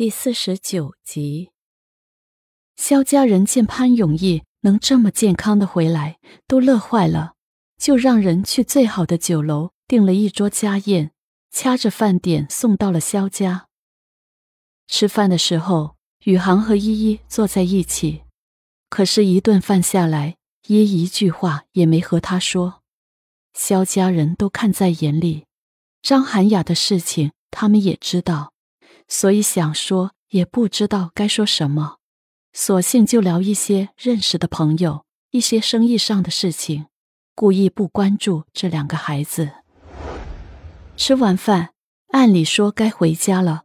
第四十九集，肖家人见潘永义能这么健康的回来，都乐坏了，就让人去最好的酒楼订了一桌家宴，掐着饭点送到了肖家。吃饭的时候，宇航和依依坐在一起，可是，一顿饭下来，依一句话也没和他说。肖家人都看在眼里，张涵雅的事情，他们也知道。所以想说也不知道该说什么，索性就聊一些认识的朋友、一些生意上的事情，故意不关注这两个孩子。吃完饭，按理说该回家了，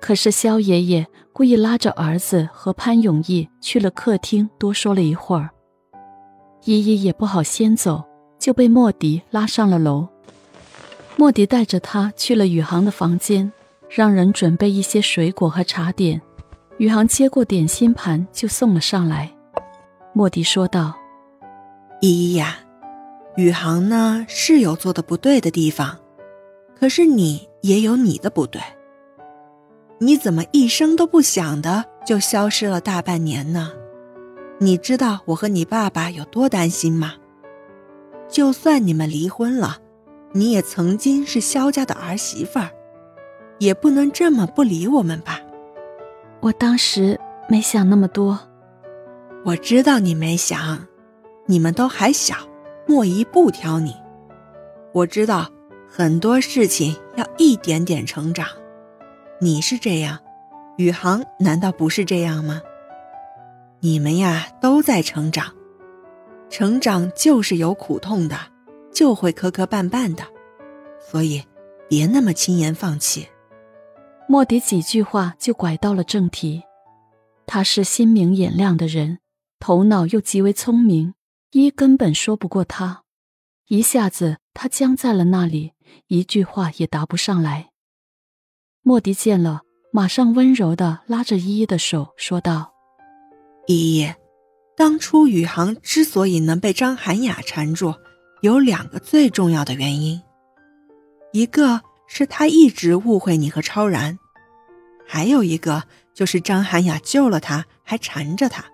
可是肖爷爷故意拉着儿子和潘永义去了客厅，多说了一会儿。依依也不好先走，就被莫迪拉上了楼。莫迪带着他去了宇航的房间。让人准备一些水果和茶点，宇航接过点心盘就送了上来。莫迪说道：“依依呀，宇航呢是有做的不对的地方，可是你也有你的不对。你怎么一声都不响的就消失了大半年呢？你知道我和你爸爸有多担心吗？就算你们离婚了，你也曾经是萧家的儿媳妇儿。”也不能这么不理我们吧？我当时没想那么多。我知道你没想，你们都还小，莫姨不挑你。我知道很多事情要一点点成长。你是这样，宇航难道不是这样吗？你们呀都在成长，成长就是有苦痛的，就会磕磕绊绊的，所以别那么轻言放弃。莫迪几句话就拐到了正题。他是心明眼亮的人，头脑又极为聪明，一根本说不过他。一下子他僵在了那里，一句话也答不上来。莫迪见了，马上温柔的拉着依依的手说道：“依依，当初宇航之所以能被张涵雅缠住，有两个最重要的原因，一个。”是他一直误会你和超然，还有一个就是张涵雅救了他，还缠着他。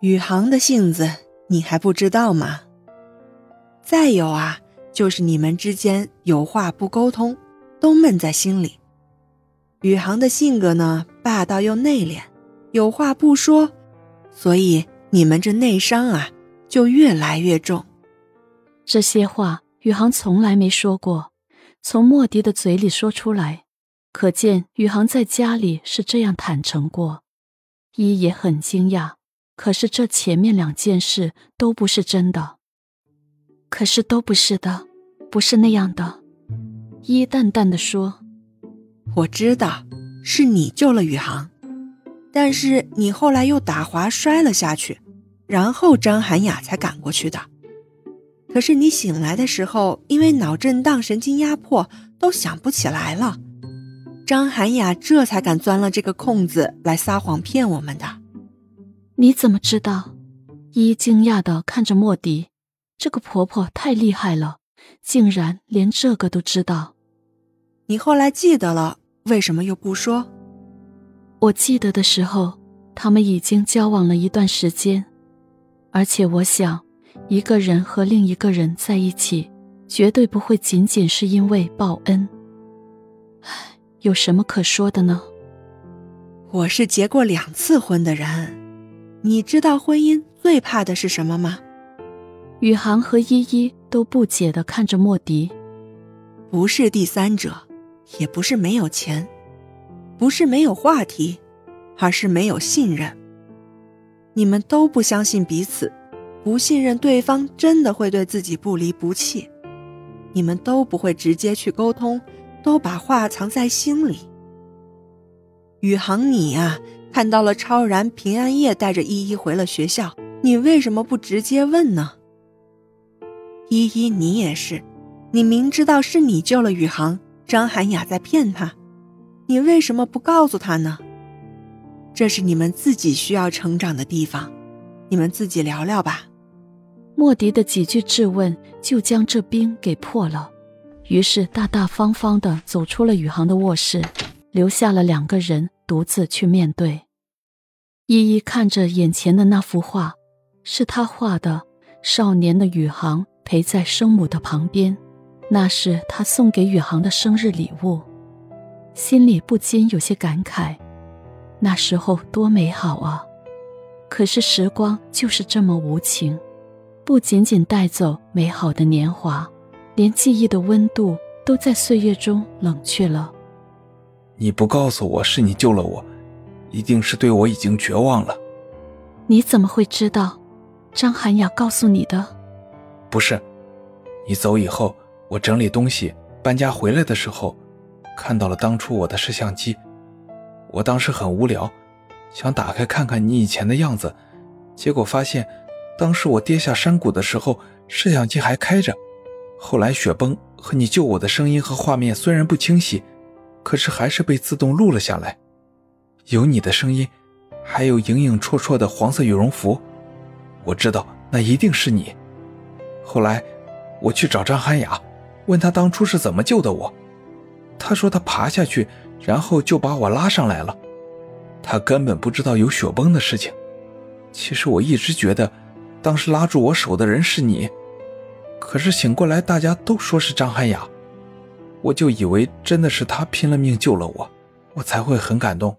宇航的性子你还不知道吗？再有啊，就是你们之间有话不沟通，都闷在心里。宇航的性格呢，霸道又内敛，有话不说，所以你们这内伤啊，就越来越重。这些话宇航从来没说过。从莫迪的嘴里说出来，可见宇航在家里是这样坦诚过。一也很惊讶，可是这前面两件事都不是真的。可是都不是的，不是那样的。一淡淡的说：“我知道是你救了宇航，但是你后来又打滑摔了下去，然后张涵雅才赶过去的。”可是你醒来的时候，因为脑震荡、神经压迫，都想不起来了。张涵雅这才敢钻了这个空子来撒谎骗我们的。你怎么知道？依依惊讶的看着莫迪，这个婆婆太厉害了，竟然连这个都知道。你后来记得了，为什么又不说？我记得的时候，他们已经交往了一段时间，而且我想。一个人和另一个人在一起，绝对不会仅仅是因为报恩。唉，有什么可说的呢？我是结过两次婚的人，你知道婚姻最怕的是什么吗？宇航和依依都不解的看着莫迪。不是第三者，也不是没有钱，不是没有话题，而是没有信任。你们都不相信彼此。不信任对方真的会对自己不离不弃，你们都不会直接去沟通，都把话藏在心里。宇航，你呀，看到了超然平安夜带着依依回了学校，你为什么不直接问呢？依依，你也是，你明知道是你救了宇航，张涵雅在骗他，你为什么不告诉他呢？这是你们自己需要成长的地方，你们自己聊聊吧。莫迪的几句质问就将这冰给破了，于是大大方方地走出了宇航的卧室，留下了两个人独自去面对。依依看着眼前的那幅画，是他画的少年的宇航陪在生母的旁边，那是他送给宇航的生日礼物，心里不禁有些感慨，那时候多美好啊！可是时光就是这么无情，不仅仅带走美好的年华，连记忆的温度都在岁月中冷却了。你不告诉我是你救了我，一定是对我已经绝望了。你怎么会知道？张涵雅告诉你的？不是，你走以后，我整理东西搬家回来的时候，看到了当初我的摄像机。我当时很无聊。想打开看看你以前的样子，结果发现，当时我跌下山谷的时候，摄像机还开着。后来雪崩和你救我的声音和画面虽然不清晰，可是还是被自动录了下来。有你的声音，还有影影绰绰的黄色羽绒服，我知道那一定是你。后来，我去找张涵雅，问他当初是怎么救的我。他说他爬下去，然后就把我拉上来了。他根本不知道有雪崩的事情。其实我一直觉得，当时拉住我手的人是你。可是醒过来，大家都说是张涵雅，我就以为真的是她拼了命救了我，我才会很感动。